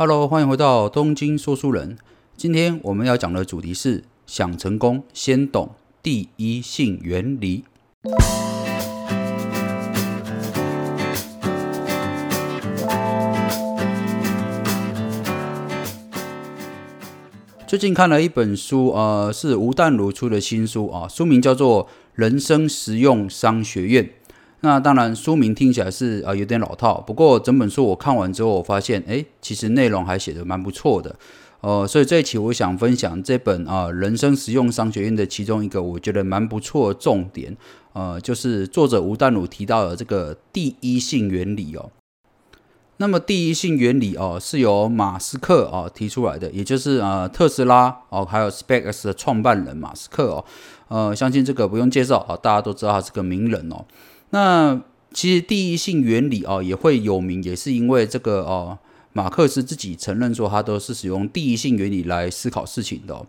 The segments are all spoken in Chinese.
Hello，欢迎回到东京说书人。今天我们要讲的主题是：想成功，先懂第一性原理。最近看了一本书，呃，是吴淡如出的新书啊，书名叫做《人生实用商学院》。那当然，书名听起来是啊有点老套，不过整本书我看完之后，我发现，哎，其实内容还写得蛮不错的，呃，所以这一期我想分享这本啊《人生实用商学院》的其中一个我觉得蛮不错的重点，呃，就是作者吴淡如提到的这个第一性原理哦。那么第一性原理哦是由马斯克哦提出来的，也就是呃特斯拉哦还有 SpaceX 的创办人马斯克哦，呃，相信这个不用介绍啊，大家都知道他是个名人哦。那其实第一性原理哦也会有名，也是因为这个哦，马克思自己承认说他都是使用第一性原理来思考事情的。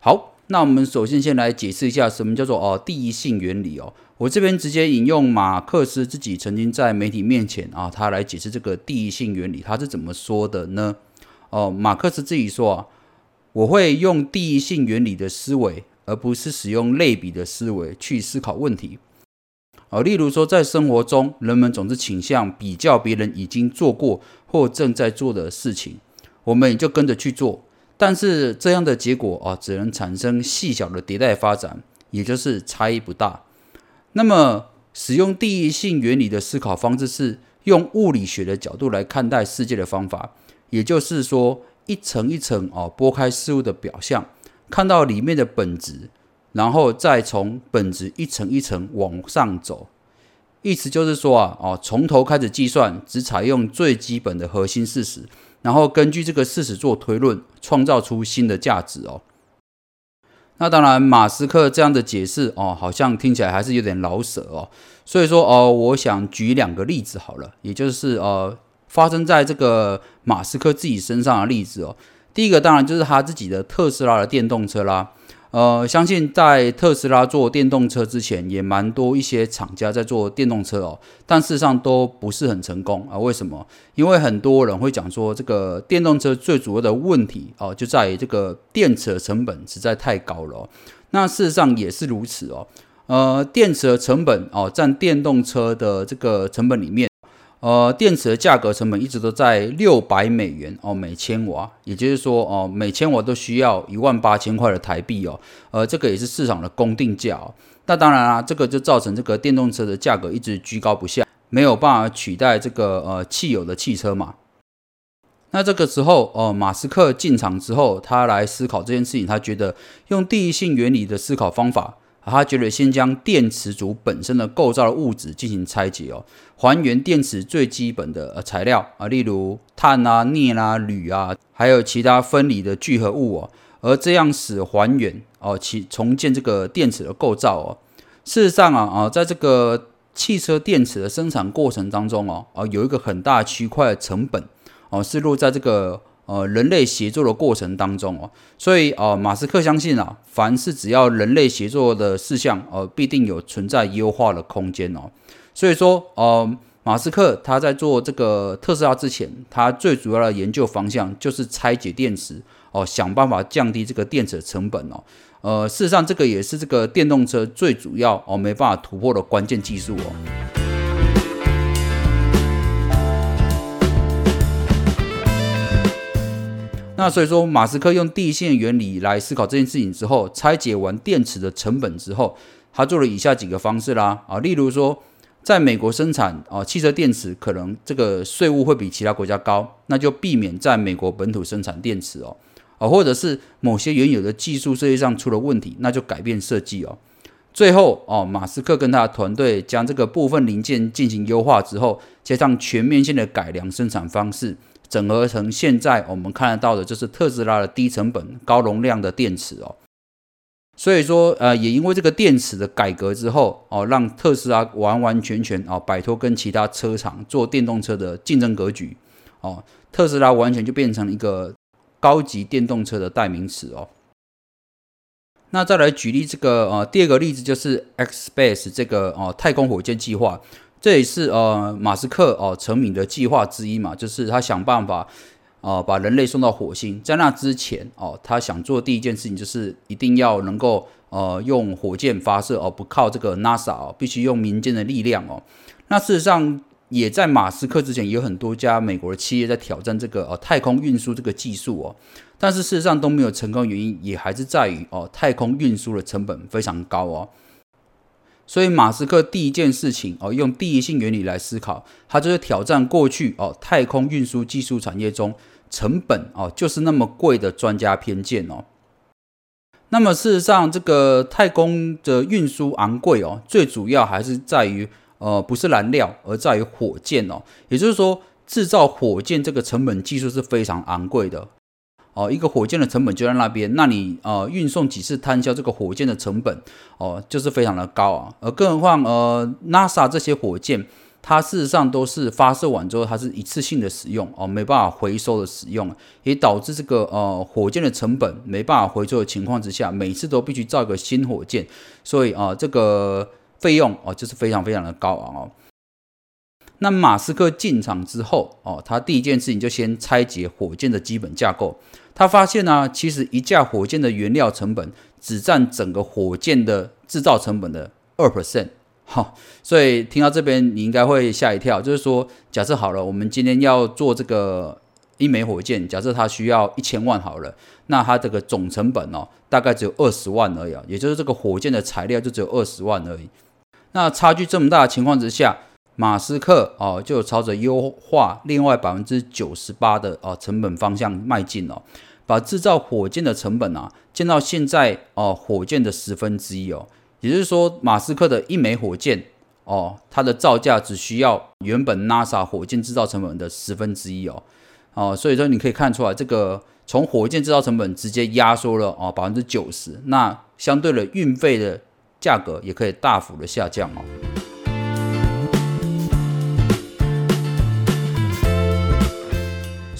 好，那我们首先先来解释一下什么叫做哦第一性原理哦。我这边直接引用马克思自己曾经在媒体面前啊，他来解释这个第一性原理，他是怎么说的呢？哦，马克思自己说啊，我会用第一性原理的思维，而不是使用类比的思维去思考问题。啊，例如说，在生活中，人们总是倾向比较别人已经做过或正在做的事情，我们也就跟着去做。但是这样的结果啊，只能产生细小的迭代发展，也就是差异不大。那么，使用第一性原理的思考方式是用物理学的角度来看待世界的方法，也就是说，一层一层哦剥开事物的表象，看到里面的本质。然后再从本质一层一层往上走，意思就是说啊，哦，从头开始计算，只采用最基本的核心事实，然后根据这个事实做推论，创造出新的价值哦。那当然，马斯克这样的解释哦，好像听起来还是有点老舍哦。所以说哦，我想举两个例子好了，也就是呃，发生在这个马斯克自己身上的例子哦。第一个当然就是他自己的特斯拉的电动车啦。呃，相信在特斯拉做电动车之前，也蛮多一些厂家在做电动车哦，但事实上都不是很成功啊。为什么？因为很多人会讲说，这个电动车最主要的问题哦，就在于这个电池的成本实在太高了。那事实上也是如此哦。呃，电池的成本哦，占电动车的这个成本里面。呃，电池的价格成本一直都在六百美元哦每千瓦，也就是说哦每千瓦都需要一万八千块的台币哦，呃这个也是市场的公定价哦。那当然啦，这个就造成这个电动车的价格一直居高不下，没有办法取代这个呃汽油的汽车嘛。那这个时候哦，马斯克进场之后，他来思考这件事情，他觉得用第一性原理的思考方法。他觉得先将电池组本身的构造的物质进行拆解哦，还原电池最基本的呃材料啊，例如碳啊、镍啊、铝啊，还有其他分离的聚合物哦，而这样使还原哦，其重建这个电池的构造哦。事实上啊啊，在这个汽车电池的生产过程当中哦，啊有一个很大区块的成本哦，是落在这个。呃，人类协作的过程当中哦，所以呃，马斯克相信啊，凡是只要人类协作的事项，呃，必定有存在优化的空间哦。所以说，呃，马斯克他在做这个特斯拉之前，他最主要的研究方向就是拆解电池哦，想办法降低这个电池的成本哦。呃，事实上，这个也是这个电动车最主要哦没办法突破的关键技术哦。那所以说，马斯克用第一性原理来思考这件事情之后，拆解完电池的成本之后，他做了以下几个方式啦啊，例如说，在美国生产啊汽车电池，可能这个税务会比其他国家高，那就避免在美国本土生产电池哦啊，或者是某些原有的技术设计上出了问题，那就改变设计哦。最后哦，马斯克跟他的团队将这个部分零件进行优化之后，加上全面性的改良生产方式。整合成现在我们看得到的，就是特斯拉的低成本、高容量的电池哦。所以说，呃，也因为这个电池的改革之后哦，让特斯拉完完全全哦摆脱跟其他车厂做电动车的竞争格局哦，特斯拉完全就变成一个高级电动车的代名词哦。那再来举例这个呃，第二个例子就是 X Space 这个哦太空火箭计划。这也是呃马斯克哦成名的计划之一嘛，就是他想办法哦，把人类送到火星。在那之前哦，他想做第一件事情就是一定要能够呃用火箭发射哦，不靠这个 NASA 哦，必须用民间的力量哦。那事实上也在马斯克之前有很多家美国的企业在挑战这个呃太空运输这个技术哦，但是事实上都没有成功，原因也还是在于哦太空运输的成本非常高哦。所以马斯克第一件事情哦，用第一性原理来思考，他就是挑战过去哦太空运输技术产业中成本哦就是那么贵的专家偏见哦。那么事实上，这个太空的运输昂贵哦，最主要还是在于呃不是燃料，而在于火箭哦。也就是说，制造火箭这个成本技术是非常昂贵的。哦，一个火箭的成本就在那边，那你呃运送几次摊销这个火箭的成本哦，就是非常的高啊。而更何况呃，NASA 这些火箭，它事实上都是发射完之后，它是一次性的使用哦，没办法回收的使用，也导致这个呃火箭的成本没办法回收的情况之下，每次都必须造一个新火箭，所以啊，这个费用哦就是非常非常的高昂哦。那马斯克进场之后哦，他第一件事情就先拆解火箭的基本架构。他发现呢，其实一架火箭的原料成本只占整个火箭的制造成本的二 percent，好，所以听到这边你应该会吓一跳，就是说，假设好了，我们今天要做这个一枚火箭，假设它需要一千万好了，那它这个总成本哦，大概只有二十万而已，也就是这个火箭的材料就只有二十万而已。那差距这么大的情况之下，马斯克哦就朝着优化另外百分之九十八的哦成本方向迈进哦，把制造火箭的成本啊降到现在哦火箭的十分之一哦，也就是说马斯克的一枚火箭哦，它的造价只需要原本 NASA 火箭制造成本的十分之一哦。哦，所以说你可以看出来，这个从火箭制造成本直接压缩了哦百分之九十，那相对的运费的价格也可以大幅的下降哦。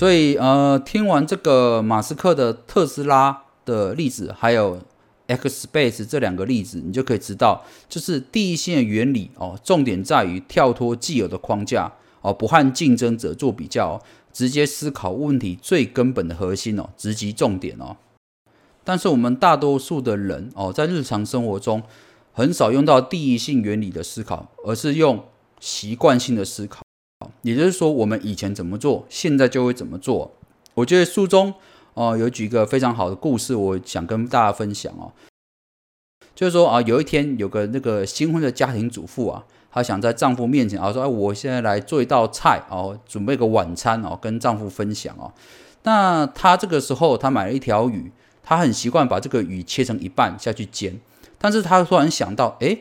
所以，呃，听完这个马斯克的特斯拉的例子，还有 X Space 这两个例子，你就可以知道，就是第一性的原理哦，重点在于跳脱既有的框架哦，不和竞争者做比较，直接思考问题最根本的核心哦，直击重点哦。但是我们大多数的人哦，在日常生活中很少用到第一性原理的思考，而是用习惯性的思考。也就是说，我们以前怎么做，现在就会怎么做。我觉得书中哦有举一个非常好的故事，我想跟大家分享哦。就是说啊，有一天有个那个新婚的家庭主妇啊，她想在丈夫面前啊说：“哎，我现在来做一道菜哦，准备个晚餐哦，跟丈夫分享哦。”那她这个时候她买了一条鱼，她很习惯把这个鱼切成一半下去煎，但是她突然想到，哎。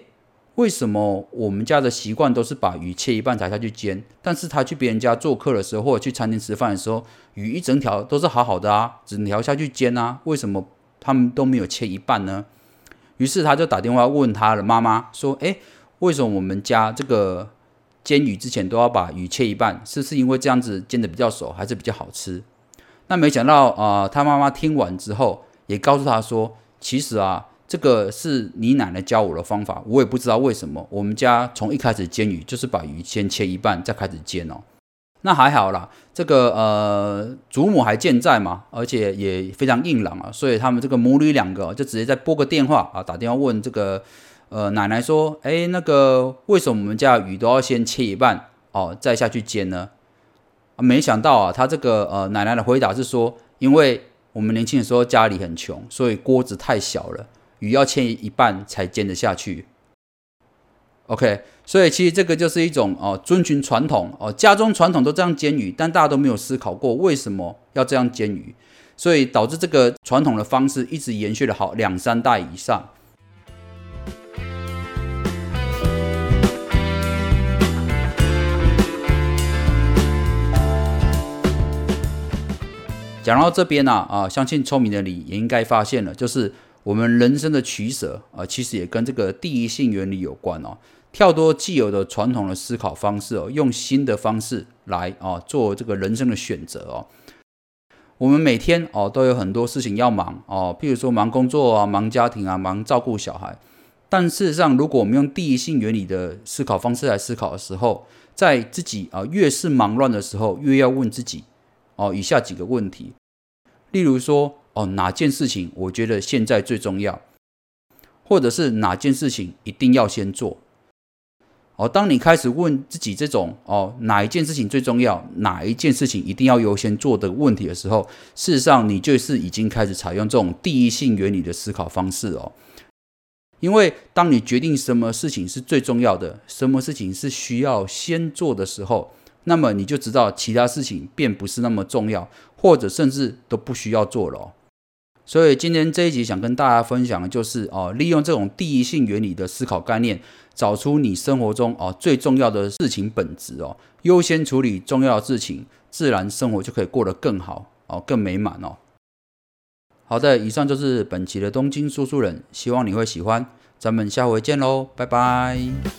为什么我们家的习惯都是把鱼切一半才下去煎？但是他去别人家做客的时候，或者去餐厅吃饭的时候，鱼一整条都是好好的啊，整条下去煎啊，为什么他们都没有切一半呢？于是他就打电话问他的妈妈说：“诶，为什么我们家这个煎鱼之前都要把鱼切一半？是是因为这样子煎的比较熟，还是比较好吃？”那没想到啊，他妈妈听完之后也告诉他说：“其实啊。”这个是你奶奶教我的方法，我也不知道为什么。我们家从一开始煎鱼就是把鱼先切一半，再开始煎哦。那还好啦，这个呃祖母还健在嘛，而且也非常硬朗啊，所以他们这个母女两个就直接再拨个电话啊，打电话问这个呃奶奶说：“哎，那个为什么我们家鱼都要先切一半哦，再下去煎呢？”啊，没想到啊，他这个呃奶奶的回答是说：“因为我们年轻的时候家里很穷，所以锅子太小了。”鱼要切一半才煎得下去，OK，所以其实这个就是一种哦，遵循传统哦，家中传统都这样煎鱼，但大家都没有思考过为什么要这样煎鱼，所以导致这个传统的方式一直延续了好两三代以上。讲到这边呢，啊，相信聪明的你也应该发现了，就是。我们人生的取舍啊，其实也跟这个第一性原理有关哦。跳脱既有的传统的思考方式哦，用新的方式来啊做这个人生的选择哦。我们每天哦都有很多事情要忙哦，譬如说忙工作啊、忙家庭啊、忙照顾小孩。但事实上，如果我们用第一性原理的思考方式来思考的时候，在自己啊越是忙乱的时候，越要问自己哦以下几个问题，例如说哦哪件事情我觉得现在最重要，或者是哪件事情一定要先做。哦，当你开始问自己这种哦哪一件事情最重要，哪一件事情一定要优先做的问题的时候，事实上你就是已经开始采用这种第一性原理的思考方式哦。因为当你决定什么事情是最重要的，什么事情是需要先做的时候，那么你就知道其他事情便不是那么重要，或者甚至都不需要做了。所以今天这一集想跟大家分享的就是哦，利用这种第一性原理的思考概念，找出你生活中哦最重要的事情本质哦，优先处理重要的事情，自然生活就可以过得更好哦，更美满哦。好的，以上就是本期的东京说书人，希望你会喜欢，咱们下回见喽，拜拜。